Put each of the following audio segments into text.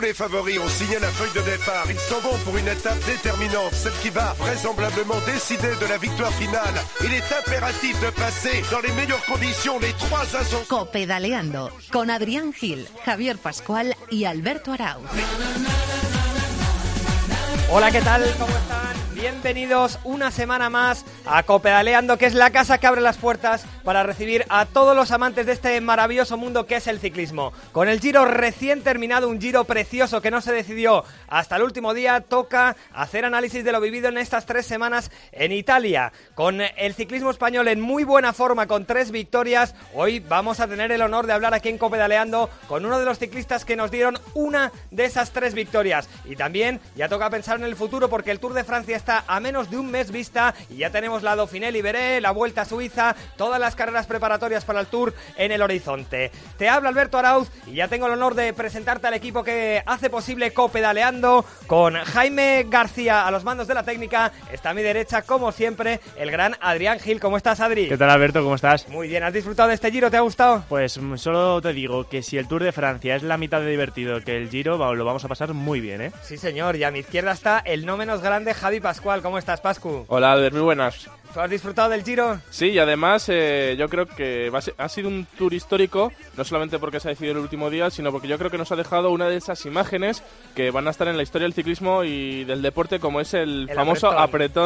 Tous les favoris ont signé la feuille de départ. Ils s'en vont pour une étape déterminante, celle qui va vraisemblablement décider de la victoire finale. Il est impératif de passer dans les meilleures conditions les trois ascensions. Copedaleando con Adrián Gil, Javier Pascual y Alberto Arauz. Hola, ¿qué tal? ¿Cómo? Bienvenidos una semana más a Copedaleando, que es la casa que abre las puertas para recibir a todos los amantes de este maravilloso mundo que es el ciclismo. Con el giro recién terminado, un giro precioso que no se decidió hasta el último día, toca hacer análisis de lo vivido en estas tres semanas en Italia. Con el ciclismo español en muy buena forma, con tres victorias, hoy vamos a tener el honor de hablar aquí en Copedaleando con uno de los ciclistas que nos dieron una de esas tres victorias. Y también ya toca pensar en el futuro porque el Tour de Francia está a menos de un mes vista y ya tenemos la Dauphiné Liberé, la Vuelta a Suiza, todas las carreras preparatorias para el Tour en el horizonte. Te habla Alberto Arauz y ya tengo el honor de presentarte al equipo que hace posible Copedaleando con Jaime García a los mandos de la técnica. Está a mi derecha, como siempre, el gran Adrián Gil. ¿Cómo estás, Adri? ¿Qué tal, Alberto? ¿Cómo estás? Muy bien, ¿has disfrutado de este giro? ¿Te ha gustado? Pues solo te digo que si el Tour de Francia es la mitad de divertido que el giro, lo vamos a pasar muy bien, ¿eh? Sí, señor. Y a mi izquierda está el no menos grande Javi Pascual. ¿Cómo estás, Pascu? Hola Albert, muy buenas. ¿Tú has disfrutado del giro? Sí, y además eh, yo creo que ha sido un tour histórico, no solamente porque se ha decidido el último día, sino porque yo creo que nos ha dejado una de esas imágenes que van a estar en la historia del ciclismo y del deporte, como es el, El famoso apretón.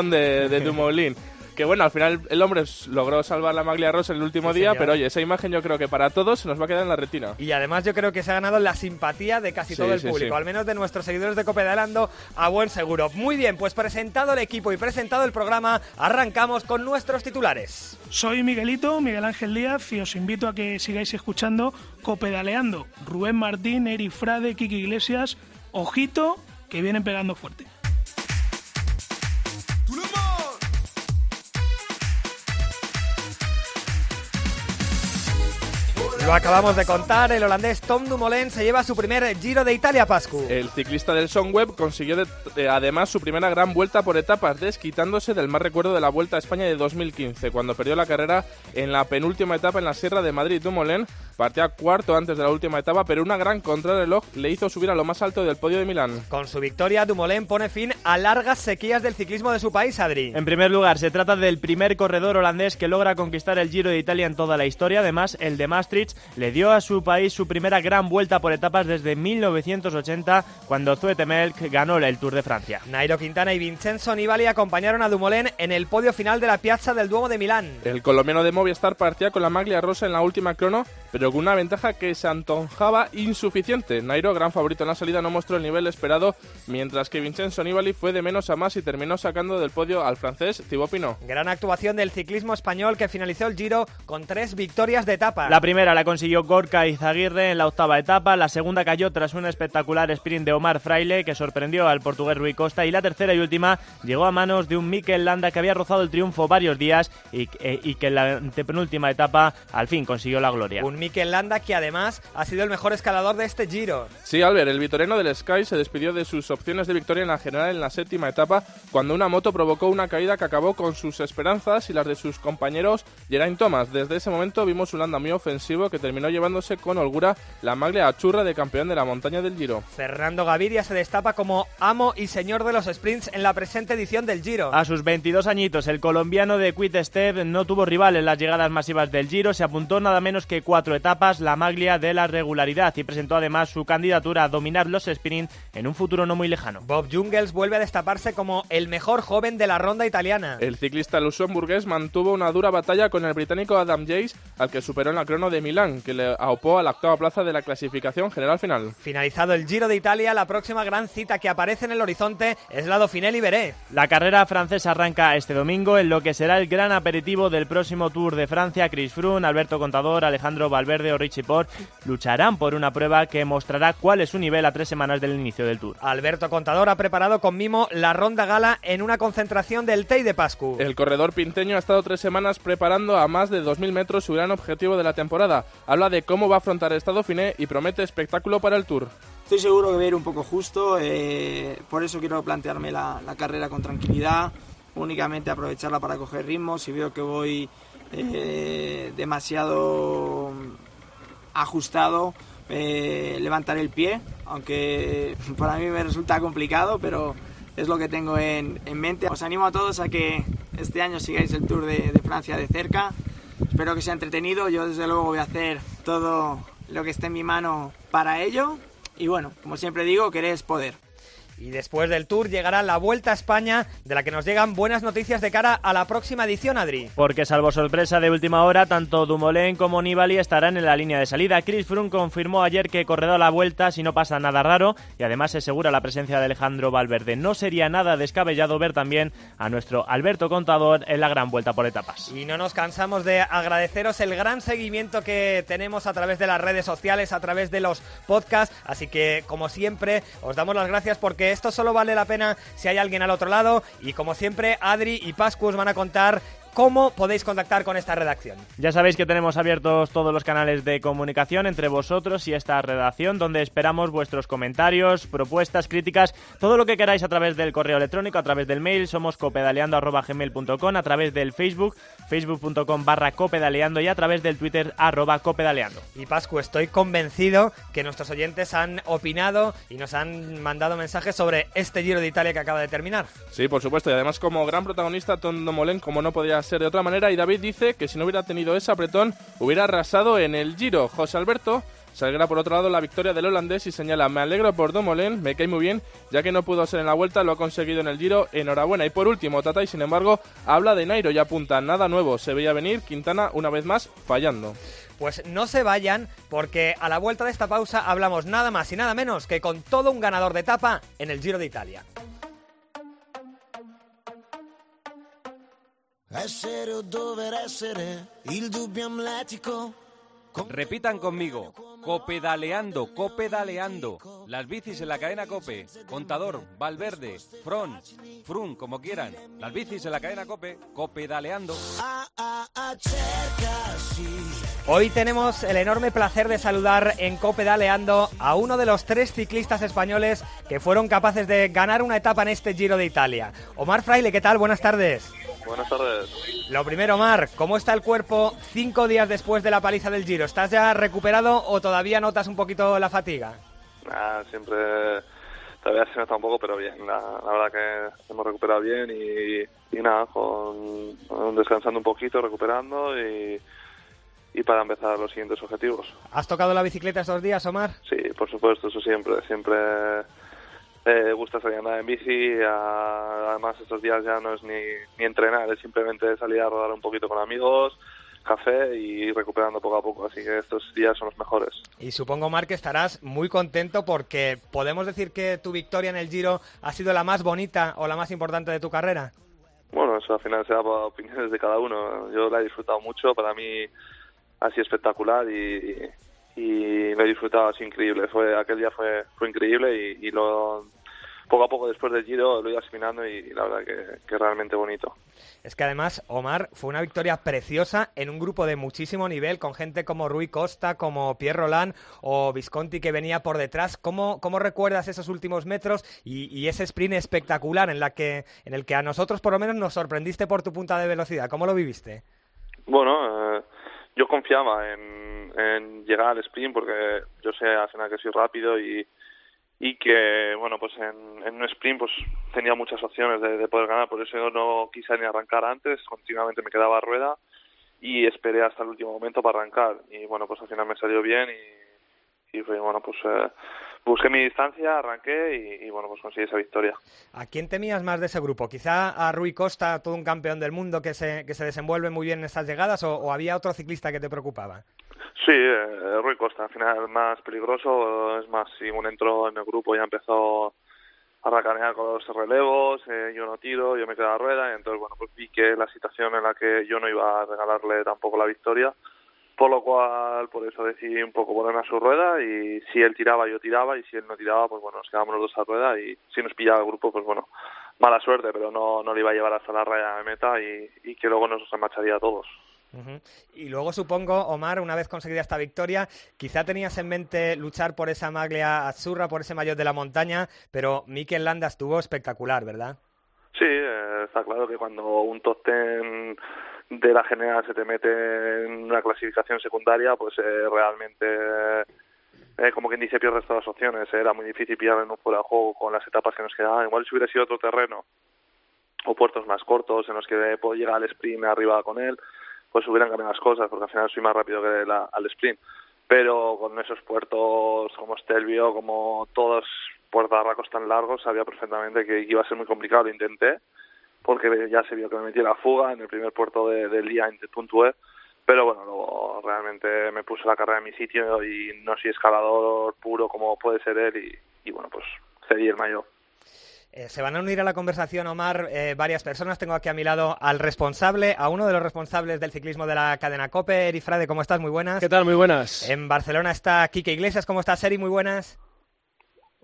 apretón, de, de Dumoulin. Que bueno, al final el hombre logró salvar la maglia rosa en el último Sí, día, señor. pero oye, esa imagen yo creo que para todos se nos va a quedar en la retina. Y además yo creo que se ha ganado la simpatía de casi Sí, todo el sí, público, sí. al menos de nuestros seguidores de Copedalando a buen seguro. Muy bien, pues presentado el equipo y presentado el programa, arrancamos con nuestros titulares. Soy Miguelito, Miguel Ángel Díaz, y os invito a que sigáis escuchando Copedaleando. Rubén Martín, Eri Frade, Kiki Iglesias, ojito, que vienen pegando fuerte. Lo acabamos de contar, el holandés Tom Dumoulin se lleva su primer Giro de Italia, Pascu. El ciclista del Songweb consiguió de- de- además su primera gran vuelta por etapas, desquitándose del mal recuerdo de la Vuelta a España de 2015, cuando perdió la carrera en la penúltima etapa en la Sierra de Madrid. Dumoulin partía cuarto antes de la última etapa, pero una gran contrarreloj le hizo subir a lo más alto del podio de Milán. Con su victoria, Dumoulin pone fin a largas sequías del ciclismo de su país, Adri. En primer lugar, se trata del primer corredor holandés que logra conquistar el Giro de Italia en toda la historia. Además, el de Maastricht le dio a su país su primera gran vuelta por etapas desde 1980, cuando Zoetemelk ganó el Tour de Francia. Nairo Quintana y Vincenzo Nibali acompañaron a Dumoulin en el podio final de la Piazza del Duomo de Milán. El colombiano de Movistar partía con la maglia rosa en la última crono, pero con una ventaja que se antojaba insuficiente. Nairo, gran favorito en la salida, no mostró el nivel esperado, mientras que Vincenzo Nibali fue de menos a más y terminó sacando del podio al francés Thibaut Pinot. Gran actuación del ciclismo español que finalizó el Giro con tres victorias de etapa. La primera la consiguió Gorka Izaguirre en la octava etapa, la segunda cayó tras un espectacular sprint de Omar Fraile que sorprendió al portugués Rui Costa y la tercera y última llegó a manos de un Mikel Landa que había rozado el triunfo varios días y, eh, y que en la antepenúltima etapa al fin consiguió la gloria. Un Mikel Landa que además ha sido el mejor escalador de este Giro. Sí, Albert, el vitoreno del Sky se despidió de sus opciones de victoria en la general en la séptima etapa cuando una moto provocó una caída que acabó con sus esperanzas y las de sus compañeros Geraint Thomas. Desde ese momento vimos un Landa muy ofensivo que terminó llevándose con holgura la maglia achurra de campeón de la montaña del Giro. Fernando Gaviria se destapa como amo y señor de los sprints en la presente edición del Giro. A sus 22 añitos, el colombiano de Quick Step no tuvo rival en las llegadas masivas del Giro, se apuntó nada menos que cuatro etapas, la maglia de la regularidad, y presentó además su candidatura a dominar los sprint en un futuro no muy lejano. Bob Jungels vuelve a destaparse como el mejor joven de la ronda italiana. El ciclista luxemburgués mantuvo una dura batalla con el británico Adam Yates, al que superó en la crono de Milán, que le aupó a la octava plaza de la clasificación general final. Finalizado el Giro de Italia, la próxima gran cita que aparece en el horizonte es la Dauphiné Liberé. La carrera francesa arranca este domingo en lo que será el gran aperitivo del próximo Tour de Francia. Chris Froome, Alberto Contador, Alejandro Valverde o Richie Port lucharán por una prueba que mostrará cuál es su nivel a tres semanas del inicio del Tour. Alberto Contador ha preparado con mimo la ronda gala en una concentración del Tei de Pascu. El corredor pinteño ha estado tres semanas preparando a más de 2.000 metros su gran objetivo de la temporada. Habla de cómo va a afrontar el estado Finé y promete espectáculo para el Tour. Estoy seguro que voy a ir un poco justo, eh, por eso quiero plantearme la, la carrera con tranquilidad, únicamente aprovecharla para coger ritmo. Si veo que voy eh, demasiado ajustado, eh, levantaré el pie aunque para mí me resulta complicado, pero es lo que tengo en, mente. Os animo a todos a que este año sigáis el Tour de Francia de cerca. Espero que sea entretenido. Yo desde luego voy a hacer todo lo que esté en mi mano para ello. Y bueno, como siempre digo, queréis poder. Y después del Tour llegará la Vuelta a España, de la que nos llegan buenas noticias de cara a la próxima edición, Adri. Porque salvo sorpresa de última hora, tanto Dumoulin como Nibali estarán en la línea de salida. Chris Froome confirmó ayer que corredor a la Vuelta si no pasa nada raro y además se asegura la presencia de Alejandro Valverde. No sería nada descabellado ver también a nuestro Alberto Contador en la gran Vuelta por etapas. Y no nos cansamos de agradeceros el gran seguimiento que tenemos a través de las redes sociales, a través de los podcasts, así que como siempre os damos las gracias porque esto solo vale la pena si hay alguien al otro lado. Y como siempre Adri y Pascu van a contar cómo podéis contactar con esta redacción. Ya sabéis que tenemos abiertos todos los canales de comunicación entre vosotros y esta redacción, donde esperamos vuestros comentarios, propuestas, críticas, todo lo que queráis a través del correo electrónico, a través del mail, somos copedaleando.gmail.com, a través del Facebook, facebook.com barra copedaleando y a través del Twitter arroba copedaleando. Y Pascu, estoy convencido que nuestros oyentes han opinado y nos han mandado mensajes sobre este Giro de Italia que acaba de terminar. Sí, por supuesto, y además como gran protagonista Tondo Molen, como no podía ser de otra manera, y David dice que si no hubiera tenido ese apretón, hubiera arrasado en el Giro. José Alberto se alegra por otro lado la victoria del holandés y señala, me alegro por Dumoulin, me cae muy bien, ya que no pudo ser en la vuelta, lo ha conseguido en el Giro, enhorabuena. Y por último, Tatay, sin embargo, habla de Nairo y apunta, nada nuevo, se veía venir, Quintana una vez más fallando. Pues no se vayan, porque a la vuelta de esta pausa hablamos nada más y nada menos que con todo un ganador de etapa en el Giro de Italia. Essere o dover essere, il dubbio amletico. Repitan conmigo, copedaleando, copedaleando. Las bicis en la cadena Cope, Contador, Valverde, Fron, Frun, como quieran. Las bicis en la cadena Cope, copedaleando. Hoy tenemos el enorme placer de saludar en Copedaleando a uno de los tres ciclistas españoles que fueron capaces de ganar una etapa en este Giro de Italia. Omar Fraile, ¿qué tal? Buenas tardes. Buenas tardes. Lo primero, Omar, ¿cómo está el cuerpo cinco días después de la paliza del Giro? ¿Estás ya recuperado o todavía notas un poquito la fatiga? Ah, siempre todavía se nota un poco, pero bien. La, la verdad que hemos recuperado bien y, y nada, con, con descansando un poquito, recuperando y, y para empezar los siguientes objetivos. ¿Has tocado la bicicleta estos días, Omar? Sí, por supuesto, eso siempre. Siempre eh, gusta salir a andar en bici. a- además, estos días ya no es ni, ni entrenar, es simplemente salir a rodar un poquito con amigos, café y recuperando poco a poco. Así que estos días son los mejores. Y supongo, Omar, que estarás muy contento porque podemos decir que tu victoria en el Giro ha sido la más bonita o la más importante de tu carrera. Bueno, eso al final será por opiniones de cada uno. Yo la he disfrutado mucho, para mí ha sido espectacular y, y lo he disfrutado así increíble. Fue aquel día fue fue increíble y, y lo poco a poco después del giro lo ido asimilando y, la verdad que, que realmente bonito. Es que además, Omar, fue una victoria preciosa en un grupo de muchísimo nivel, con gente como Rui Costa, como Pierre Roland o Visconti que venía por detrás. ¿Cómo, cómo recuerdas esos últimos metros y, y ese sprint espectacular en, la que, en el que a nosotros por lo menos nos sorprendiste por tu punta de velocidad? ¿Cómo lo viviste? Bueno, eh, yo confiaba en, llegar al sprint porque yo sé al final que soy rápido y, y que, bueno, pues en, en un sprint pues tenía muchas opciones de, de poder ganar, por eso yo no quise ni arrancar antes, continuamente me quedaba a rueda y esperé hasta el último momento para arrancar. Y bueno, pues al final me salió bien y, y fue, bueno, pues eh, busqué mi distancia, arranqué y, y bueno, pues conseguí esa victoria. ¿A quién temías más de ese grupo? ¿Quizá a Rui Costa, todo un campeón del mundo que se, que se desenvuelve muy bien en estas llegadas o, o había otro ciclista que te preocupaba? Sí, eh, Rui Costa, al final más peligroso, es más, si uno entró en el grupo ya empezó a racanear con los relevos, eh, yo no tiro, yo me quedo a rueda, y entonces bueno, pues vi que la situación en la que yo no iba a regalarle tampoco la victoria, por lo cual por eso decidí un poco ponerme a su rueda y si él tiraba yo tiraba y si él no tiraba pues bueno, nos quedábamos los dos a rueda y si nos pillaba el grupo pues bueno, mala suerte, pero no, no le iba a llevar hasta la raya de meta y, y que luego nos remacharía a todos. Y luego supongo, Omar, una vez conseguida esta victoria, quizá tenías en mente luchar por esa maglia azurra, por ese maillot de la montaña, pero Mikel Landa estuvo espectacular, ¿verdad? Sí, eh, está claro que cuando un top ten de la general se te mete en una clasificación secundaria, pues eh, realmente eh, como quien dice, pierdes todas las opciones. Era muy difícil pillar en un fuera de juego con las etapas que nos quedaban. Igual si hubiera sido otro terreno o puertos más cortos en los que puedo llegar al sprint arriba con él, pues hubieran cambiado las cosas, porque al final soy más rápido que la, al sprint. Pero con esos puertos como Stelvio, como todos puertos tan largos, sabía perfectamente que iba a ser muy complicado. Lo intenté, porque ya se vio que me metí la fuga en el primer puerto de, del día, puntué, pero bueno, luego realmente me puse la carrera en mi sitio y no soy escalador puro como puede ser él y, y bueno, pues cedí el mayor. Eh, se van a unir a la conversación, Omar, eh, varias personas. Tengo aquí a mi lado al responsable, a uno de los responsables del ciclismo de la cadena COPE, Eri Frade. ¿Cómo estás? Muy buenas. ¿Qué tal? Muy buenas. En Barcelona está Quique Iglesias. ¿Cómo estás, Eri? Muy buenas.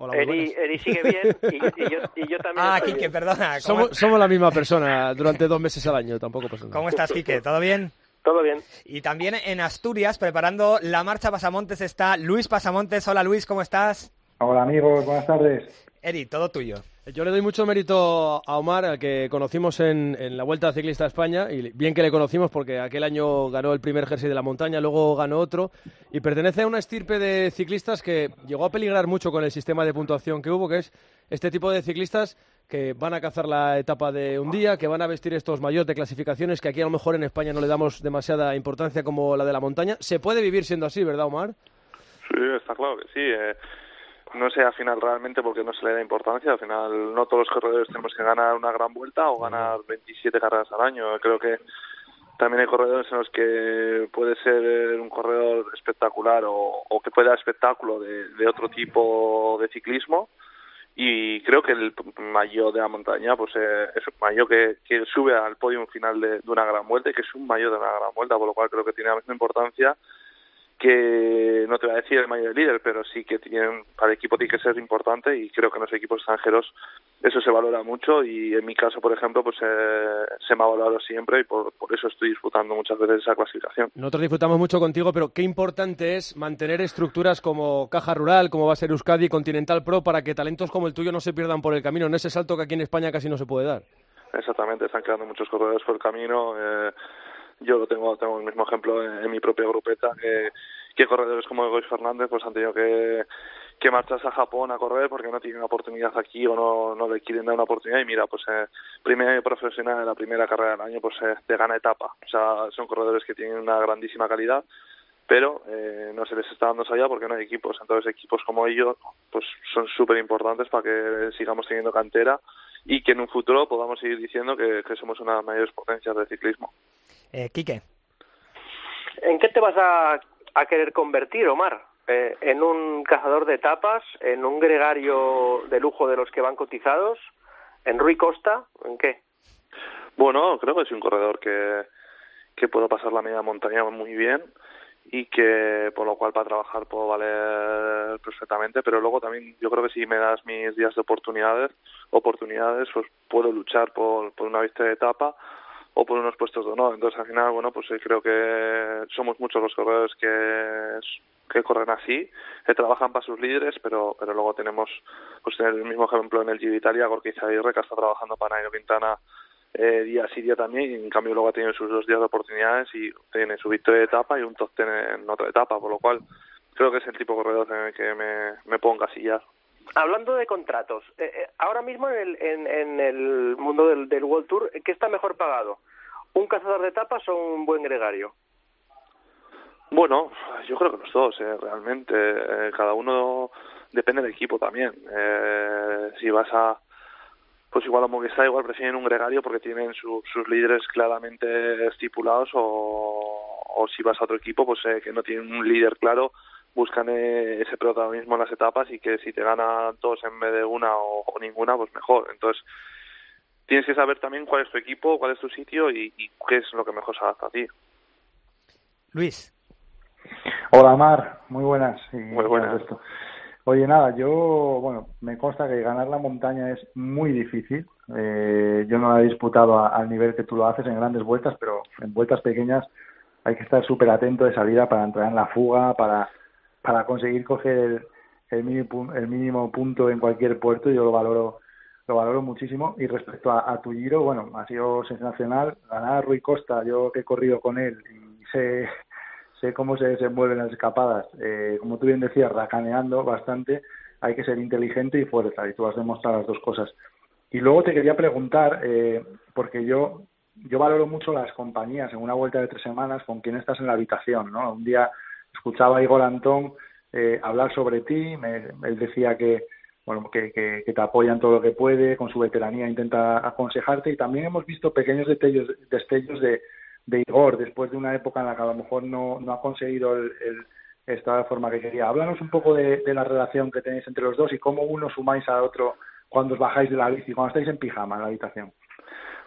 Hola, Eri, Eri, sigue bien y, yo, también. Ah, Quique, perdona. Somos, somos, la misma persona durante dos meses al año, tampoco pasa nada. ¿Cómo estás, Quique? ¿Todo bien? Todo bien. Y también en Asturias, preparando la marcha Pasamontes, está Luis Pasamontes. Hola, Luis, ¿cómo estás? Hola, amigos, buenas tardes. Eri, todo tuyo. Yo le doy mucho mérito a Omar, al que conocimos en, la Vuelta Ciclista a España, y bien que le conocimos porque aquel año ganó el primer jersey de la montaña, luego ganó otro, y pertenece a una estirpe de ciclistas que llegó a peligrar mucho con el sistema de puntuación que hubo, que es este tipo de ciclistas que van a cazar la etapa de un día, que van a vestir estos mayores de clasificaciones que aquí a lo mejor en España no le damos demasiada importancia como la de la montaña. Se puede vivir siendo así, ¿verdad, Omar? Sí, está claro que sí. Eh no sé al final realmente porque no se le da importancia. Al final no todos los corredores tenemos que ganar una gran vuelta o ganar 27 carreras al año. Creo que también hay corredores en los que puede ser un corredor espectacular o, que puede dar espectáculo de, otro tipo de ciclismo. Y creo que el mayor de la montaña pues eh, es un mayor que, que sube al podio final de, de, una gran vuelta y que es un mayor de una gran vuelta, por lo cual creo que tiene la misma importancia que no te voy a decir el mayor líder, pero sí que tienen, para el equipo tiene que ser importante y creo que en los equipos extranjeros eso se valora mucho y en mi caso, por ejemplo, pues eh, se me ha valorado siempre y por, por, eso estoy disfrutando muchas veces esa clasificación. Nosotros disfrutamos mucho contigo, pero qué importante es mantener estructuras como Caja Rural, como va a ser Euskadi, Continental Pro, para que talentos como el tuyo no se pierdan por el camino, en ese salto que aquí en España casi no se puede dar. Exactamente, están quedando muchos corredores por el camino. Eh, yo lo tengo, tengo el mismo ejemplo en, mi propia grupeta, que, corredores como Egois Fernández pues han tenido que, que marcharse a Japón a correr porque no tienen oportunidad aquí o no, no le quieren dar una oportunidad y mira, pues eh, primer profesional en la primera carrera del año pues eh, te gana etapa. O sea, son corredores que tienen una grandísima calidad pero eh, no se les está dando salida porque no hay equipos. Entonces equipos como ellos pues son súper importantes para que sigamos teniendo cantera y que en un futuro podamos seguir diciendo que, que somos una de las mayores potencias del ciclismo. Eh, Quique. ¿En qué te vas a, a querer convertir, Omar? Eh, ¿En un cazador de etapas? ¿En un gregario de lujo de los que van cotizados? ¿En Rui Costa? ¿En qué? Bueno, creo que es un corredor que, que puedo pasar la media montaña muy bien y que por lo cual para trabajar puedo valer perfectamente, pero luego también yo creo que si me das mis días de oportunidades, oportunidades, pues puedo luchar por, por una vista de etapa o por unos puestos de honor. Entonces, al final, bueno, pues eh, creo que somos muchos los corredores que, que corren así, que trabajan para sus líderes, pero, pero luego tenemos pues el mismo ejemplo en el Giro Italia, Gorka Izaguirre, que está trabajando para Nairo Quintana eh, día sí día también, y en cambio luego ha tenido sus dos días de oportunidades y tiene su victoria de etapa y un top ten en otra etapa, por lo cual creo que es el tipo de corredor en el que me, me pongo encasillar. Hablando de contratos, eh, eh, ahora mismo en el, en, el mundo del, del, World Tour, ¿qué está mejor pagado? ¿Un cazador de etapas o un buen gregario? Bueno, yo creo que los dos, eh, realmente. cada uno depende del equipo también. si vas a. Pues igual a Movistar, igual prefieren un gregario porque tienen sus líderes claramente estipulados, o, o si vas a otro equipo, pues que no tienen un líder claro buscan eh, ese protagonismo en las etapas y que si te ganan dos en vez de una o, ninguna, pues mejor. Entonces, tienes que saber también cuál es tu equipo, cuál es tu sitio y, qué es lo que mejor se adapta a ti. Luis. Hola, Mar. Muy buenas. Muy buenas. Oye, nada, yo, bueno, me consta que ganar la montaña es muy difícil. Eh, yo no la he disputado al nivel que tú lo haces en grandes vueltas, pero en vueltas pequeñas hay que estar súper atento de salida para entrar en la fuga, para para conseguir coger el, mínimo, el mínimo punto en cualquier puerto, yo lo valoro lo valoro muchísimo. Y respecto a, tu giro, bueno, ha sido sensacional. Ganar a Rui Costa, yo que he corrido con él y sé, sé cómo se desenvuelven las escapadas. Eh, como tú bien decías, racaneando bastante, hay que ser inteligente y fuerza, y tú has demostrado las dos cosas. Y luego te quería preguntar, eh, porque yo, yo valoro mucho las compañías en una vuelta de tres semanas con quién estás en la habitación, ¿no? Un día escuchaba a Igor Antón eh, hablar sobre ti, me, él decía que, bueno, que, que, te apoyan todo lo que puede, con su veteranía intenta aconsejarte y también hemos visto pequeños destellos, destellos de, de Igor después de una época en la que a lo mejor no, no ha conseguido el, de forma que quería. Háblanos un poco de, de, la relación que tenéis entre los dos y cómo uno sumáis a otro cuando os bajáis de la bici, cuando estáis en pijama en la habitación.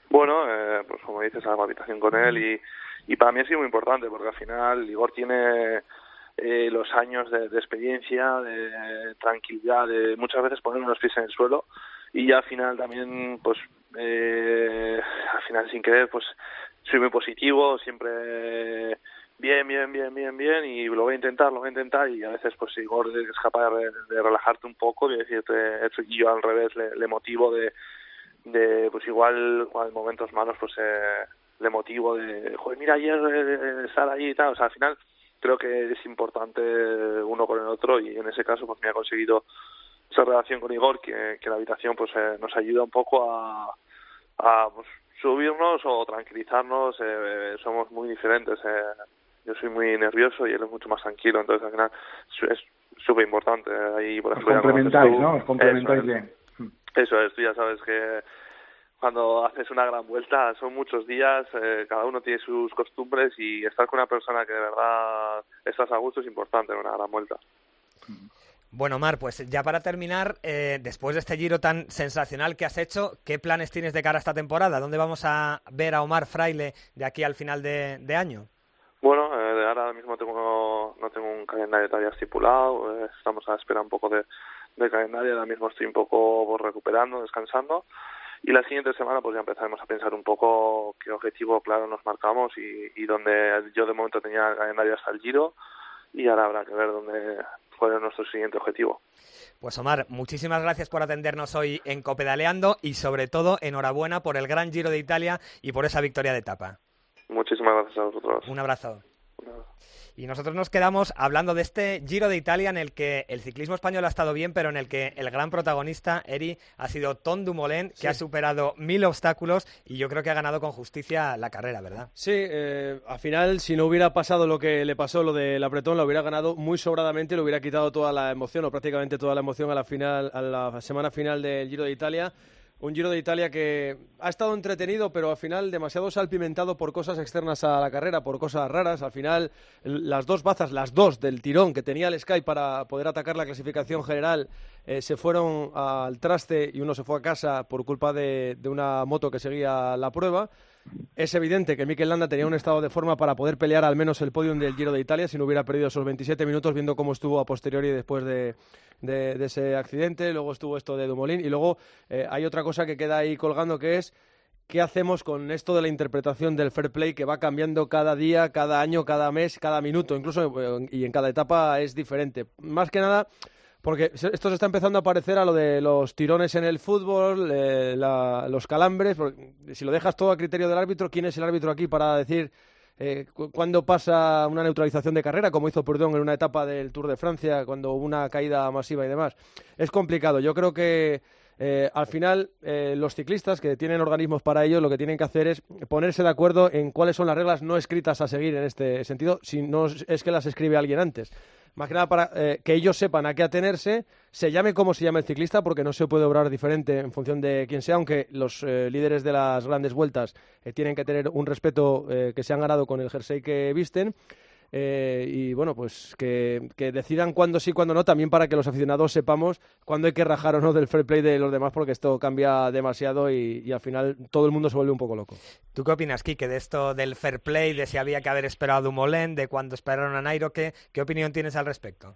Bueno, eh, pues como dices, hago habitación con él y, y para mí ha sido muy importante porque al final Igor tiene eh, los años de, de, experiencia, de tranquilidad, de muchas veces poner unos pies en el suelo y ya al final también, pues, eh, al final sin querer, pues soy muy positivo, siempre bien, bien, bien, bien, bien y lo voy a intentar, lo voy a intentar y a veces pues Igor es capaz de, relajarte un poco y decirte, yo al revés le, motivo de, de, pues igual en momentos malos pues eh, le motivo de, joder, mira ayer eh, estar ahí y tal, o sea, al final creo que es importante uno con el otro y en ese caso pues me ha conseguido esa relación con Igor que, que la habitación pues eh, nos ayuda un poco a, a pues, subirnos o tranquilizarnos eh, somos muy diferentes eh, yo soy muy nervioso y él es mucho más tranquilo entonces al final es súper importante ahí por ejemplo Os complementáis ¿no? Os complementáis eso bien eso es tú ya sabes que cuando haces una gran vuelta son muchos días, eh, cada uno tiene sus costumbres y estar con una persona que de verdad estás a gusto es importante en una gran vuelta. Bueno, Mar, pues ya para terminar, eh, después de este giro tan sensacional que has hecho, ¿qué planes tienes de cara a esta temporada? ¿Dónde vamos a ver a Omar Fraile de aquí al final de, de año? Bueno, eh, ahora mismo tengo, no tengo un calendario todavía estipulado, eh, estamos a la espera un poco de, de calendario, ahora mismo estoy un poco recuperando, descansando y la siguiente semana pues ya empezaremos a pensar un poco qué objetivo claro nos marcamos y, y donde yo de momento tenía el calendario hasta el giro y ahora habrá que ver dónde cuál es nuestro siguiente objetivo. Pues Omar, muchísimas gracias por atendernos hoy en Copedaleando y sobre todo enhorabuena por el gran Giro de Italia y por esa victoria de etapa. Muchísimas gracias a vosotros. Un abrazo. Y nosotros nos quedamos hablando de este Giro de Italia en el que el ciclismo español ha estado bien, pero en el que el gran protagonista, Eri, ha sido Tom Dumoulin, que Sí. ha superado mil obstáculos y yo creo que ha ganado con justicia la carrera, ¿verdad? Sí, eh, al final, si no hubiera pasado lo que le pasó, lo del apretón, lo hubiera ganado muy sobradamente y le hubiera quitado toda la emoción, o prácticamente toda la emoción a la, final, a la semana final del Giro de Italia. Un Giro de Italia que ha estado entretenido, pero al final demasiado salpimentado por cosas externas a la carrera, por cosas raras. Al final, las dos bazas, las dos del tirón que tenía el Sky para poder atacar la clasificación general, eh, se fueron al traste y uno se fue a casa por culpa de, de una moto que seguía la prueba. Es evidente que Mikel Landa tenía un estado de forma para poder pelear al menos el podium del Giro de Italia si no hubiera perdido esos 27 minutos viendo cómo estuvo a posteriori después de, de- ese accidente. Luego estuvo esto de Dumoulin y luego eh, hay otra cosa que queda ahí colgando que es ¿Qué hacemos con esto de la interpretación del fair play que va cambiando cada día, cada año, cada mes, cada minuto, incluso eh, y en cada etapa es diferente? Más que nada porque esto se está empezando a parecer a lo de los tirones en el fútbol, eh, la- los calambres. Si lo dejas todo a criterio del árbitro, ¿quién es el árbitro aquí para decir eh, cu- cuándo pasa una neutralización de carrera, como hizo Perdón en una etapa del Tour de Francia, cuando hubo una caída masiva y demás? Es complicado. Yo creo que eh, al final eh, los ciclistas que tienen organismos para ello lo que tienen que hacer es ponerse de acuerdo en cuáles son las reglas no escritas a seguir en este sentido, si no es que las escribe alguien antes. Más que nada para eh, que ellos sepan a qué atenerse, se llame como se llame el ciclista, porque no se puede obrar diferente en función de quién sea, aunque los líderes de las grandes vueltas tienen que tener un respeto que se han ganado con el jersey que visten. Eh, y bueno, pues que, que decidan cuándo sí, cuándo no, también para que los aficionados sepamos cuándo hay que rajar o no del fair play de los demás, porque esto cambia demasiado y, y al final todo el mundo se vuelve un poco loco. ¿Tú qué opinas, Kike, de esto del fair play, de si había que haber esperado a Dumoulin, de cuando esperaron a Nairo? ¿Qué, qué opinión tienes al respecto?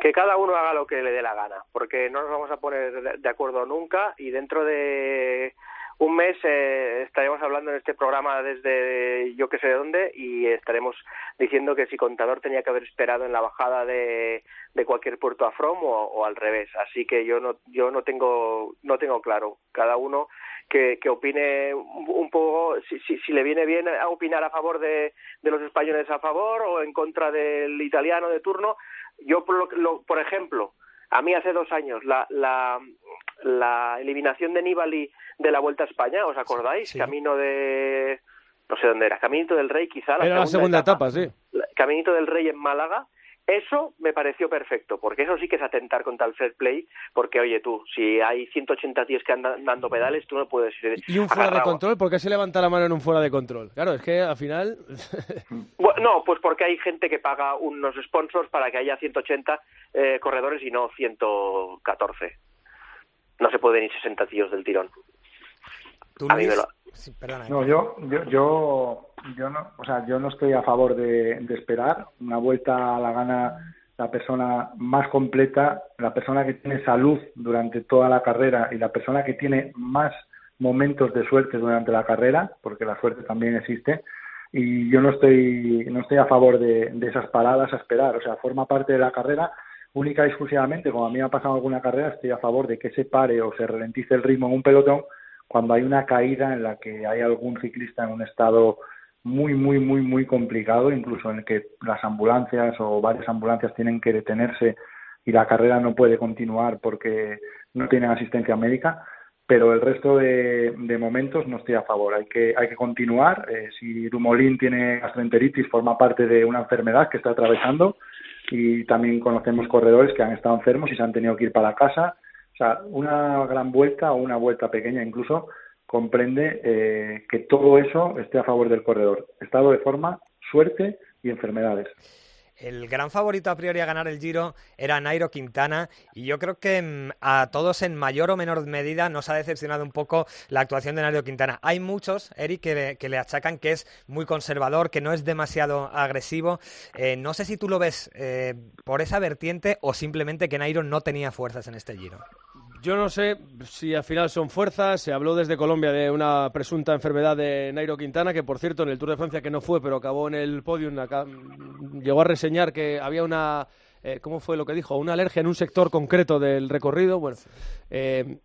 que cada uno haga lo que le dé la gana, porque no nos vamos a poner de- de acuerdo nunca y dentro de un mes eh, estaremos hablando en este programa desde yo que sé de dónde y estaremos diciendo que si Contador tenía que haber esperado en la bajada de, de cualquier puerto a From o, al revés. Así que yo no, yo no tengo, no tengo claro. Cada uno que, que opine un poco, si, si, si, le viene bien a opinar a favor de, de los españoles a favor o en contra del italiano de turno. Yo, por, lo, por ejemplo, a mí hace dos años la, la, la eliminación de Nibali de la Vuelta a España, ¿os acordáis? Camino de... no sé dónde era, Caminito del Rey quizá. La era segunda la segunda etapa, sí. Caminito del Rey en Málaga. Eso me pareció perfecto, porque eso sí que es atentar contra el fair play, porque oye tú, si hay 180 tíos que andan dando pedales, tú no puedes ir ¿Y un fuera de control? ¿Por qué se levanta la mano en un fuera de control? Claro, es que al final... no, pues porque hay gente que paga unos sponsors para que haya 180 eh, corredores y no 114. No se pueden ir 60 tíos del tirón. No, yo, yo, yo, yo no, o sea, yo no estoy a favor de, esperar. Una vuelta a la gana la persona más completa, la persona que tiene salud durante toda la carrera y la persona que tiene más momentos de suerte durante la carrera, porque la suerte también existe. Y yo no estoy, no estoy a favor de, de esas paradas a esperar. O sea, forma parte de la carrera única y exclusivamente, como a mí me ha pasado alguna carrera, estoy a favor de que se pare o se ralentice el ritmo en un pelotón cuando hay una caída en la que hay algún ciclista en un estado muy, muy, muy, muy complicado, incluso en el que las ambulancias o varias ambulancias tienen que detenerse y la carrera no puede continuar porque no tienen asistencia médica, pero el resto de, momentos no estoy a favor. Hay que, hay que continuar. Eh, si Dumolín tiene gastroenteritis, forma parte de una enfermedad que está atravesando y también conocemos corredores que han estado enfermos y se han tenido que ir para casa sea, una gran vuelta o una vuelta pequeña incluso comprende eh, que todo eso esté a favor del corredor. Estado de forma, suerte y enfermedades. El gran favorito a priori a ganar el Giro era Nairo Quintana y yo creo que mm, a todos en mayor o menor medida nos ha decepcionado un poco la actuación de Nairo Quintana. Hay muchos, Eric, que le, achacan que es muy conservador, que no es demasiado agresivo. Eh, no sé si tú lo ves eh, por esa vertiente o simplemente que Nairo no tenía fuerzas en este Giro. Yo no sé si al final son fuerzas. Se habló desde Colombia de una presunta enfermedad de Nairo Quintana, que por cierto en el Tour de Francia que no fue, pero acabó en el podium, llegó a reseñar que había una, eh, ¿cómo fue lo que dijo? Una alergia en un sector concreto del recorrido. Bueno, eh,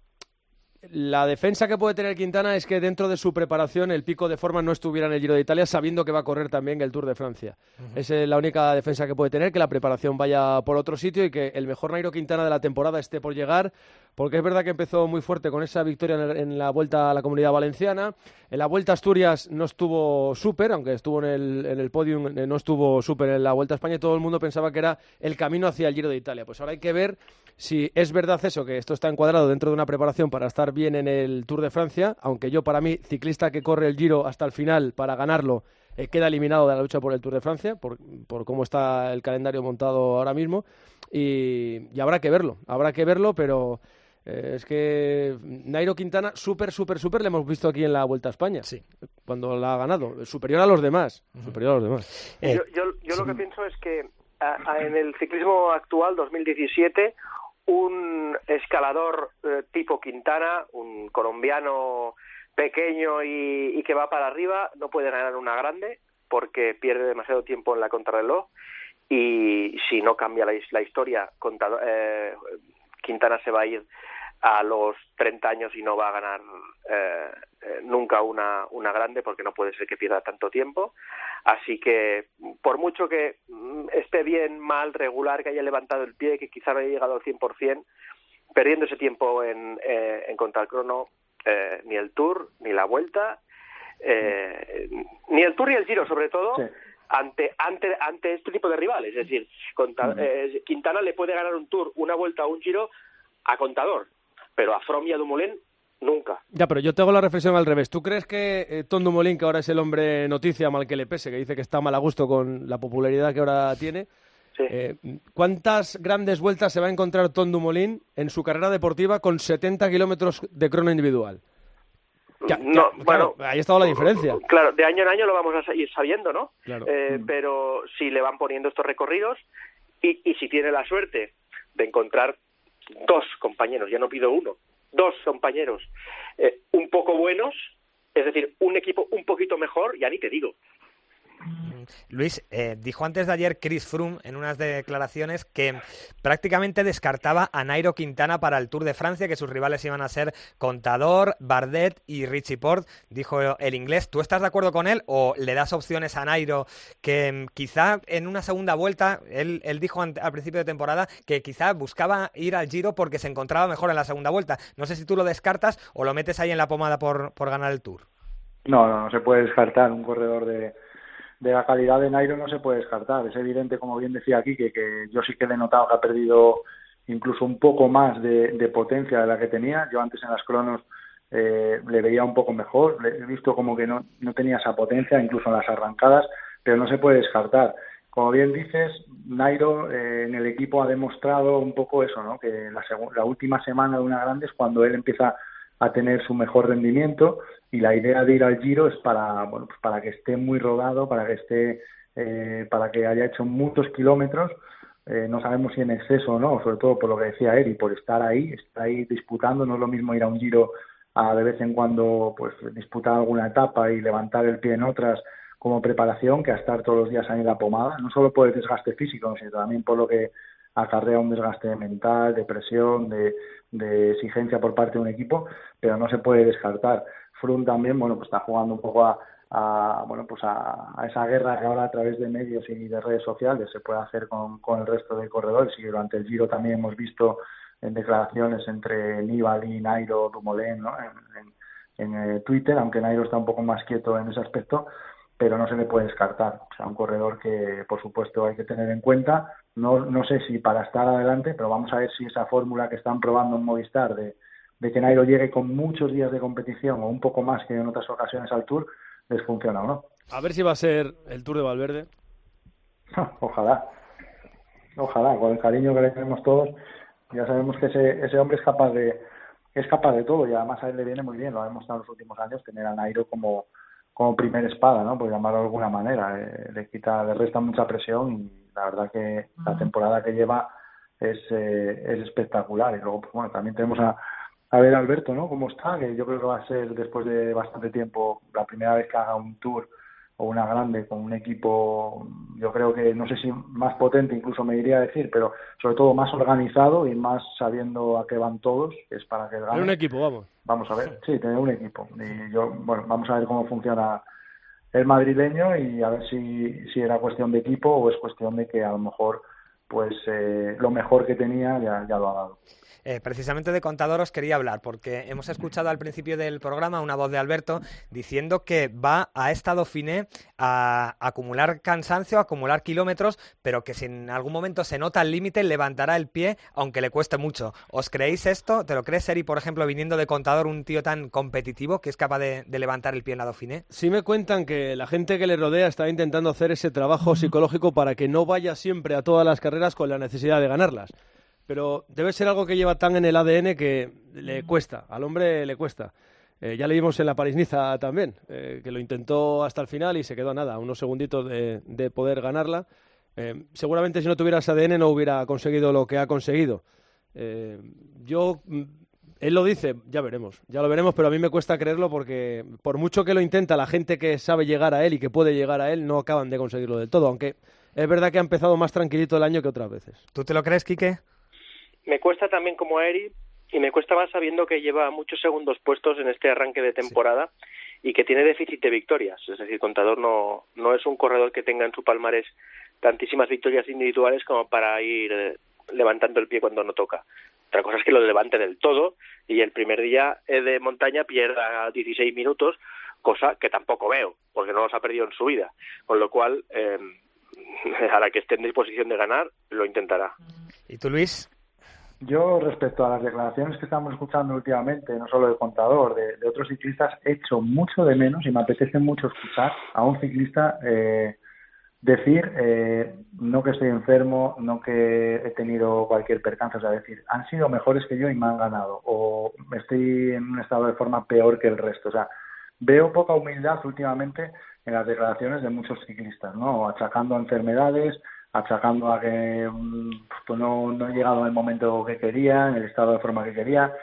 la defensa que puede tener Quintana es que dentro de su preparación el pico de forma no estuviera en el Giro de Italia, sabiendo que va a correr también el Tour de Francia. Esa es la única defensa que puede tener, que la preparación vaya por otro sitio y que el mejor Nairo Quintana de la temporada esté por llegar, porque es verdad que empezó muy fuerte con esa victoria en, la vuelta a la comunidad valenciana. En la vuelta a Asturias no estuvo súper, aunque estuvo en el, en el podium, eh, no estuvo súper en la vuelta a España y todo el mundo pensaba que era el camino hacia el Giro de Italia. Pues ahora hay que ver si es verdad eso, que esto está encuadrado dentro de una preparación para estar bien en el Tour de Francia, aunque yo para mí, ciclista que corre el Giro hasta el final para ganarlo, eh, queda eliminado de la lucha por el Tour de Francia, por, cómo está el calendario montado ahora mismo, y, habrá que verlo, habrá que verlo, pero... Eh, es que Nairo Quintana, súper, súper, súper, le hemos visto aquí en la Vuelta a España. Sí. Cuando la ha ganado. Superior a los demás. Superior a los demás. yo, yo, lo que pienso es que en el ciclismo actual, 2017, un escalador eh, tipo Quintana, un colombiano pequeño y, que va para arriba, no puede ganar una grande porque pierde demasiado tiempo en la contrarreloj. Y si no cambia la, historia, eh, Quintana se va a ir a los 30 años y no va a ganar eh, eh, nunca una, una grande porque no puede ser que pierda tanto tiempo. Así que por mucho que mm, esté bien, mal, regular, que haya levantado el pie, que quizá no haya llegado al 100%, perdiendo ese tiempo en, eh, en contra el crono, eh, ni el Tour, ni la Vuelta, eh, ni el Tour ni el Giro, sobre todo, ante, ante, ante este tipo de rivales. Es decir, eh, Quintana le puede ganar un Tour, una Vuelta o un Giro a contador, pero a From y a Dumoulin nunca. Ya, pero yo te hago la reflexión al revés. ¿Tú crees que eh, Tom Dumoulin, que ahora es el hombre noticia, mal que le pese, que dice que está mal a gusto con la popularidad que ahora tiene, eh, ¿cuántas grandes vueltas se va a encontrar Tom Dumoulin en su carrera deportiva con 70 kilómetros de crono individual? no, bueno, ahí ha estado la diferencia. Claro, de año en año lo vamos a ir sabiendo, ¿no? Eh, mm. Pero si le van poniendo estos recorridos y, y si tiene la suerte de encontrar dos compañeros, ya no pido uno, dos compañeros eh, un poco buenos, es decir, un equipo un poquito mejor, ya ni te digo. Luis, eh, dijo antes de ayer Chris Froome en unas declaraciones que prácticamente descartaba a Nairo Quintana para el Tour de Francia, que sus rivales iban a ser Contador, Bardet y Richie Port, dijo el inglés. ¿Tú estás de acuerdo con él o le das opciones a Nairo que mm, quizá en una segunda vuelta, él, dijo al principio de temporada que quizá buscaba ir al Giro porque se encontraba mejor en la segunda vuelta? No sé si tú lo descartas o lo metes ahí en la pomada por, por ganar el Tour. No, no, no se puede descartar un corredor de de la calidad de Nairo no se puede descartar. Es evidente, como bien decía aquí, que, que yo sí que he notado que ha perdido incluso un poco más de, potencia de la que tenía. Yo antes en las cronos eh, le veía un poco mejor, le he visto como que no, no tenía esa potencia, incluso en las arrancadas, pero no se puede descartar. Como bien dices, Nairo eh, en el equipo ha demostrado un poco eso, ¿no? que la, la última semana de una grande es cuando él empieza a tener su mejor rendimiento y la idea de ir al Giro es para bueno pues para que esté muy rodado para que esté eh, para que haya hecho muchos kilómetros. Eh, no sabemos si en exceso o no sobre todo por lo que decía Eri por estar ahí estar ahí disputando. No es lo mismo ir a un Giro a de vez en cuando pues disputar alguna etapa y levantar el pie en otras como preparación que a estar todos los días ahí en la pomada. No solo por el desgaste físico sino también por lo que acarrea un desgaste mental, de presión, de, de exigencia por parte de un equipo, pero no se puede descartar. Froome también, bueno, pues está jugando un poco a, bueno, pues a, esa guerra que ahora a través de medios y de redes sociales se puede hacer con, el resto de corredores y durante el Giro también hemos visto en declaraciones entre Nibali, Nairo, Dumoulin, ¿no? en, en, eh, Twitter, aunque Nairo está un poco más quieto en ese aspecto, pero no se le puede descartar. O sea, un corredor que, por supuesto, hay que tener en cuenta. No, no sé si para estar adelante, pero vamos a ver si esa fórmula que están probando en Movistar de, de que Nairo llegue con muchos días de competición o un poco más que en otras ocasiones al Tour, les funciona o no. A ver si va a ser el Tour de Valverde. Ojalá. Ojalá, con el cariño que le tenemos todos, ya sabemos que ese, ese hombre es capaz de es capaz de todo y además a él le viene muy bien, lo ha demostrado en los últimos años, tener a Nairo como, como primera espada, ¿no? Por llamarlo de alguna manera. Eh, le quita, le resta mucha presión y la verdad que la temporada que lleva es, eh, es espectacular. Y luego, pues, bueno, también tenemos a, a ver Alberto, ¿no? Cómo está, que yo creo que va a ser después de bastante tiempo la primera vez que haga un tour o una grande con un equipo, yo creo que no sé si más potente incluso me iría a decir, pero sobre todo más organizado y más sabiendo a qué van todos, que es para que gane. un equipo, vamos. Vamos a ver, sí, tener un equipo. Y yo, bueno, vamos a ver cómo funciona el madrileño y a ver si, si era cuestión de equipo o es cuestión de que a lo mejor pues eh, lo mejor que tenía ya, ya lo ha dado. Eh, precisamente de contador os quería hablar, porque hemos escuchado al principio del programa una voz de Alberto diciendo que va a estado finé a acumular cansancio, a acumular kilómetros, pero que si en algún momento se nota el límite, levantará el pie, aunque le cueste mucho. ¿Os creéis esto? ¿Te lo crees, Eri, por ejemplo, viniendo de contador, un tío tan competitivo que es capaz de, levantar el pie en la Dauphiné? Sí me cuentan que la gente que le rodea está intentando hacer ese trabajo psicológico para que no vaya siempre a todas las carreras con la necesidad de ganarlas pero debe ser algo que lleva tan en el ADN que le cuesta, al hombre le cuesta. Eh, ya le vimos en la París-Niza también, eh, que lo intentó hasta el final y se quedó a nada, unos segunditos de, de poder ganarla. Eh, seguramente si no tuviera ese ADN no hubiera conseguido lo que ha conseguido. yo, mm, él lo dice, ya veremos, ya lo veremos, pero a mí me cuesta creerlo porque por mucho que lo intenta, la gente que sabe llegar a él y que puede llegar a él no acaban de conseguirlo del todo, aunque es verdad que ha empezado más tranquilito el año que otras veces. ¿Tú te lo crees, Quique? Me cuesta también como a Eri y me cuesta más sabiendo que lleva muchos segundos puestos en este arranque de temporada y que tiene déficit de victorias. Es decir, Contador no, no es un corredor que tenga en su palmarés tantísimas victorias individuales como para ir eh, levantando el pie cuando no toca. Otra cosa es que lo levante del todo y el primer día de montaña pierda 16 minutos, cosa que tampoco veo, porque no los ha perdido en su vida. Con lo cual, eh, a la que esté en disposición de ganar, lo intentará. ¿Y tú, Luis? Yo, respecto a las declaraciones que estamos escuchando últimamente, no solo de contador, de, otros ciclistas, he hecho mucho de menos y me apetece mucho escuchar a un ciclista eh, decir eh, no que estoy enfermo, no que he tenido cualquier percance, o sea, decir, han sido mejores que yo y me han ganado, o estoy en un estado de forma peor que el resto. O sea, veo poca humildad últimamente en las declaraciones de muchos ciclistas, ¿no? Achacando a enfermedades, achacando a que mm, pues no, no he llegado el momento que quería, en el estado de forma que quería.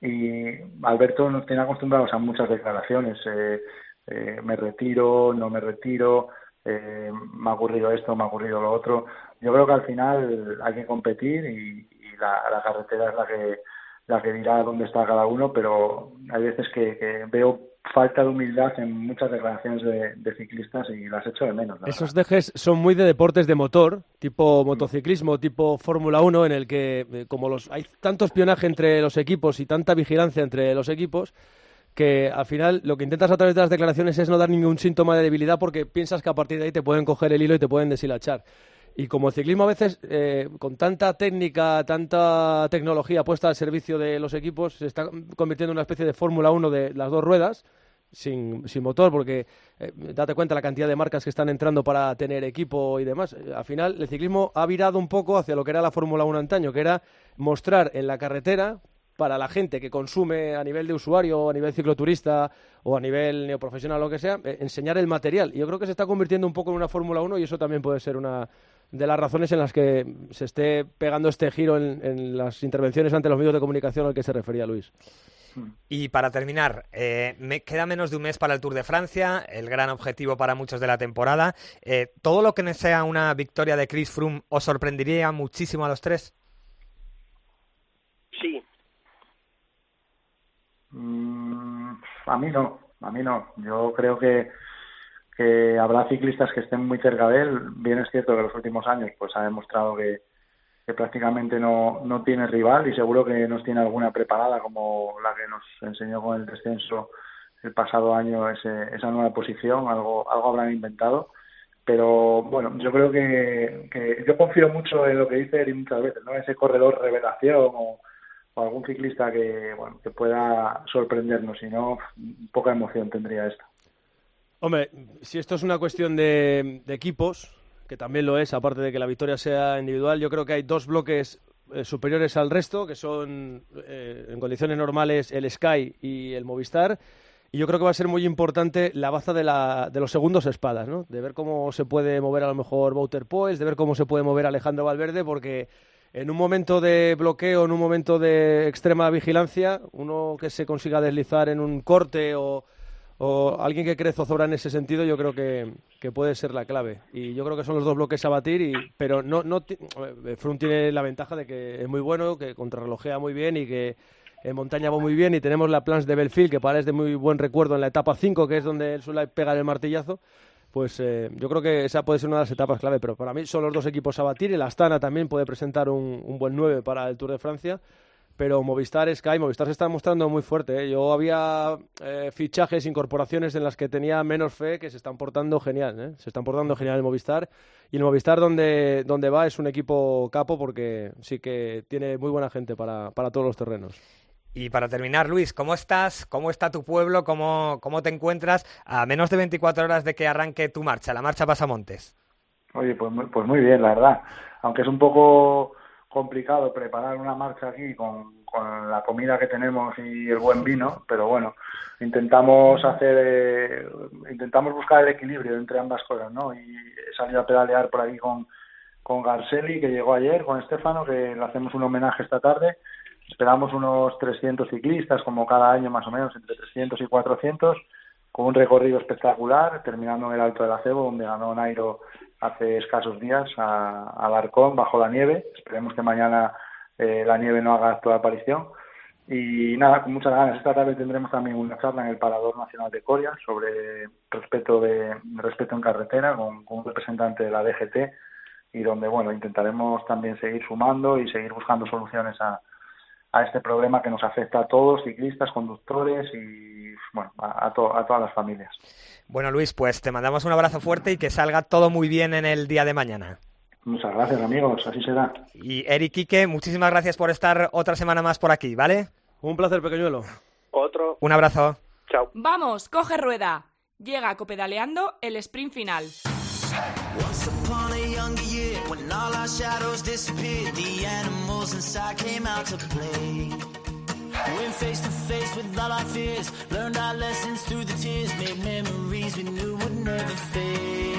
y Alberto nos tiene acostumbrados a muchas declaraciones. Eh, eh, me retiro, no me retiro, eh, me ha ocurrido esto, me ha ocurrido lo otro. Yo creo que al final hay que competir y, la, carretera es la que la que dirá dónde está cada uno, pero hay veces que, veo falta de humildad en muchas declaraciones de, ciclistas y las echo de menos. Esos dejes son muy de deportes de motor, tipo motociclismo, tipo Fórmula 1, en el que eh, como los hay tanto espionaje entre los equipos y tanta vigilancia entre los equipos, que al final lo que intentas a través de las declaraciones es no dar ningún síntoma de debilidad porque piensas que a partir de ahí te pueden coger el hilo y te pueden deshilachar. Y como el ciclismo a veces, eh, con tanta técnica, tanta tecnología puesta al servicio de los equipos, se está convirtiendo en una especie de Fórmula 1 de las dos ruedas, sin, sin motor, porque eh, date cuenta la cantidad de marcas que están entrando para tener equipo y demás. Al final, el ciclismo ha virado un poco hacia lo que era la Fórmula 1 antaño, que era mostrar en la carretera para la gente que consume a nivel de usuario, a nivel cicloturista o a nivel neoprofesional, lo que sea, eh, enseñar el material. Y yo creo que se está convirtiendo un poco en una Fórmula 1 y eso también puede ser una de las razones en las que se esté pegando este giro en, las intervenciones ante los medios de comunicación al que se refería Luis. Y para terminar, eh, me queda menos de un mes para el Tour de Francia, el gran objetivo para muchos de la temporada. Eh, ¿Todo lo que sea una victoria de Chris Froome os sorprendería muchísimo a los tres? Sí, Mm, a mí no, a mí no. Yo creo que, que habrá ciclistas que estén muy cerca de él. Bien es cierto que en los últimos años pues ha demostrado que, que prácticamente no, no tiene rival y seguro que nos tiene alguna preparada como la que nos enseñó con el descenso el pasado año ese, esa nueva posición, algo, algo habrán inventado. Pero bueno, yo creo que, que yo confío mucho en lo que dice Eric muchas veces, ¿no? Ese corredor revelación o, o algún ciclista que, bueno, que pueda sorprendernos, si no, poca emoción tendría esto. Hombre, si esto es una cuestión de, equipos, que también lo es, aparte de que la victoria sea individual, yo creo que hay dos bloques eh, superiores al resto, que son eh, en condiciones normales el Sky y el Movistar. Y yo creo que va a ser muy importante la baza de, la, de los segundos espadas, ¿no? De ver cómo se puede mover a lo mejor Wouter Poels, de ver cómo se puede mover Alejandro Valverde, porque en un momento de bloqueo, en un momento de extrema vigilancia, uno que se consiga deslizar en un corte o, alguien que cree zozobra en ese sentido, yo creo que, puede ser la clave. Y yo creo que son los dos bloques a batir, y, pero no, no eh, Frun tiene la ventaja de que es muy bueno, que contrarrelojea muy bien y que en montaña va muy bien. Y tenemos la Plans de Belfield, que para es de muy buen recuerdo en la etapa 5, que es donde él suele pegar el martillazo pues eh, yo creo que esa puede ser una de las etapas clave, pero para mí son los dos equipos a batir. El Astana también puede presentar un, buen 9 para el Tour de Francia, pero Movistar, Sky, Movistar se está mostrando muy fuerte. ¿eh? Yo había eh, fichajes, incorporaciones en las que tenía menos fe que se están portando genial, se están portando genial el Movistar. Y el Movistar donde, donde va es un equipo capo porque sí que tiene muy buena gente para todos los terrenos. Y para terminar, Luis, ¿cómo estás? ¿Cómo está tu pueblo? ¿Cómo, cómo te encuentras a menos de 24 horas de que arranque tu marcha, la marcha Pasamontes? Oye, pues muy, pues muy bien, la verdad. Aunque es un poco complicado preparar una marcha aquí con, con la comida que tenemos y el buen vino, pero bueno, intentamos hacer, eh, intentamos buscar el equilibrio entre ambas cosas, ¿no? Y he salido a pedalear por ahí con, con Garceli, que llegó ayer, con Estefano, que le hacemos un homenaje esta tarde, Esperamos unos 300 ciclistas, como cada año más o menos, entre 300 y 400, con un recorrido espectacular, terminando en el Alto del Acebo, donde ganó Nairo hace escasos días a, Alarcón bajo la nieve. Esperemos que mañana eh, la nieve no haga toda aparición. Y nada, con muchas ganas. Esta tarde tendremos también una charla en el Parador Nacional de Coria sobre respeto, de, respeto en carretera con, con un representante de la DGT y donde bueno intentaremos también seguir sumando y seguir buscando soluciones a, a este problema que nos afecta a todos, ciclistas, conductores y bueno, a, a, todas las familias. Bueno, Luis, pues te mandamos un abrazo fuerte y que salga todo muy bien en el día de mañana. Muchas gracias, amigos, así será. Y Eric Quique, muchísimas gracias por estar otra semana más por aquí, ¿vale? Un placer, pequeñuelo. Otro. Un abrazo. Chao. Vamos, coge rueda. Llega copedaleando el sprint final. Went face to face with all our fears, learned our lessons through the tears, made memories we knew would never fade.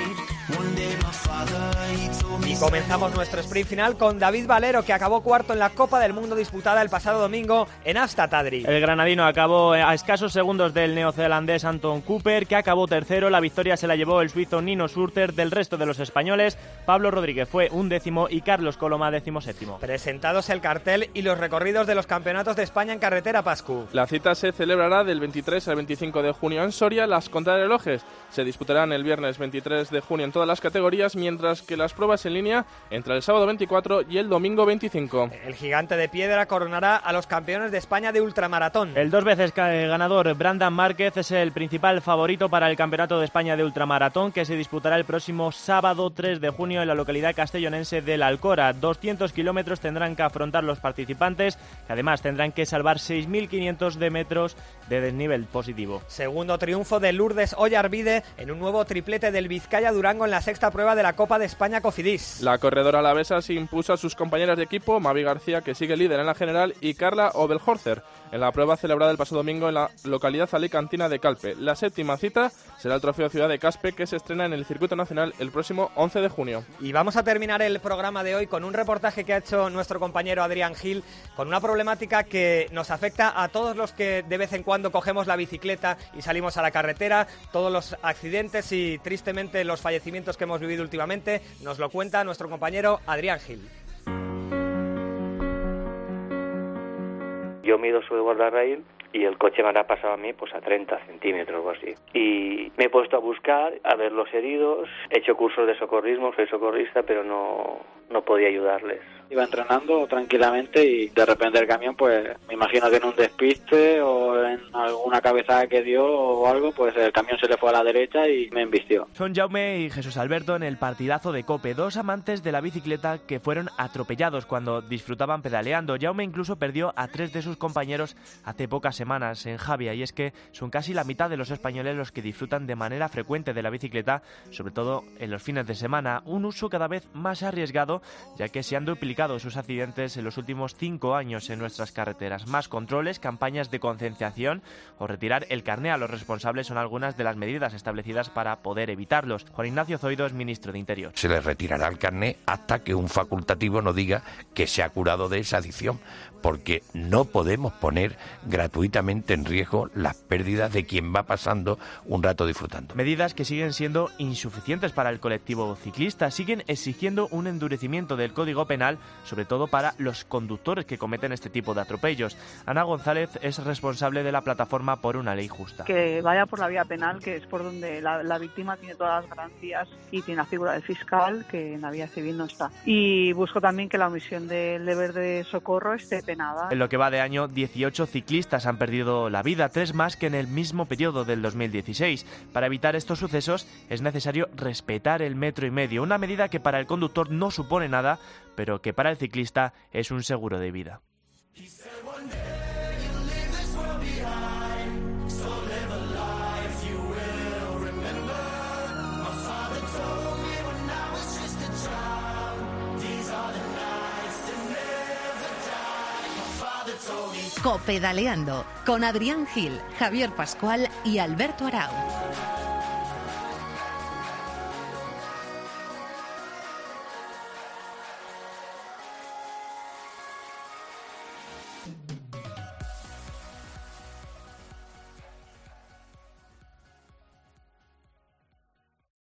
Y comenzamos nuestro sprint final con David Valero, que acabó cuarto en la Copa del Mundo disputada el pasado domingo en Astad Adri. El granadino acabó a escasos segundos del neozelandés Anton Cooper, que acabó tercero. La victoria se la llevó el suizo Nino Surter. Del resto de los españoles, Pablo Rodríguez fue un décimo y Carlos Coloma décimo séptimo. Presentados el cartel y los recorridos de los campeonatos de España en carretera Pascu. La cita se celebrará del 23 al 25 de junio en Soria. Las contrarrelojes se disputarán el viernes 23 de junio en todas las categorías, mientras que las pruebas en línea entre el sábado 24 y el domingo 25. El gigante de piedra coronará a los campeones de España de ultramaratón. El dos veces ganador Brandan Márquez es el principal favorito para el Campeonato de España de ultramaratón que se disputará el próximo sábado 3 de junio en la localidad castellonense de La Alcora. 200 kilómetros tendrán que afrontar los participantes, que además tendrán que salvar 6.500 de metros de desnivel positivo. Segundo triunfo de Lourdes Ollarvide en un nuevo triplete del Vizcaya Durango en la sexta prueba de la Copa de España Cofidis. La corredora alavesa se impuso a sus compañeras de equipo, Mavi García, que sigue líder en la general, y Carla Obelhorzer, en la prueba celebrada el pasado domingo en la localidad alicantina de Calpe. La séptima cita será el Trofeo Ciudad de Caspe, que se estrena en el Circuito Nacional el próximo 11 de junio. Y vamos a terminar el programa de hoy con un reportaje que ha hecho nuestro compañero Adrián Gil, con una problemática que nos afecta a todos los que de vez en cuando cogemos la bicicleta y salimos a la carretera, todos los accidentes y tristemente los fallecimientos que hemos vivido últimamente, nos lo cuenta nuestro compañero Adrián Gil. Yo mido su guardarraíl y el coche me ha pasado a mí pues a 30 centímetros o así. Y me he puesto a buscar, a ver los heridos, he hecho cursos de socorrismo, soy socorrista, pero no, no podía ayudarles. Iba entrenando tranquilamente y de repente el camión, pues me imagino que en un despiste o en alguna cabezada que dio o algo, pues el camión se le fue a la derecha y me embistió. Son Jaume y Jesús Alberto en el partidazo de Cope, dos amantes de la bicicleta que fueron atropellados cuando disfrutaban pedaleando. Jaume incluso perdió a tres de sus compañeros hace pocas semanas en Javia y es que son casi la mitad de los españoles los que disfrutan de manera frecuente de la bicicleta, sobre todo en los fines de semana, un uso cada vez más arriesgado ya que se han duplicado sus accidentes en los últimos cinco años en nuestras carreteras. Más controles, campañas de concienciación o retirar el carné a los responsables son algunas de las medidas establecidas para poder evitarlos. Juan Ignacio Zoido es ministro de Interior. Se le retirará el carné hasta que un facultativo no diga que se ha curado de esa adicción, porque no podemos poner gratuitamente en riesgo las pérdidas de quien va pasando un rato disfrutando. Medidas que siguen siendo insuficientes para el colectivo ciclista, siguen exigiendo un endurecimiento del Código Penal, sobre todo para los conductores que cometen este tipo de atropellos. Ana González es responsable de la plataforma por una ley justa. Que vaya por la vía penal, que es por donde la, la víctima tiene todas las garantías y tiene la figura del fiscal, que en la vía civil no está. Y busco también que la omisión del deber de socorro esté En lo que va de año, 18 ciclistas han perdido la vida, tres más que en el mismo periodo del 2016. Para evitar estos sucesos es necesario respetar el metro y medio, una medida que para el conductor no supone nada, pero que para el ciclista es un seguro de vida. Copedaleando con Adrián Gil, Javier Pascual y Alberto Arau.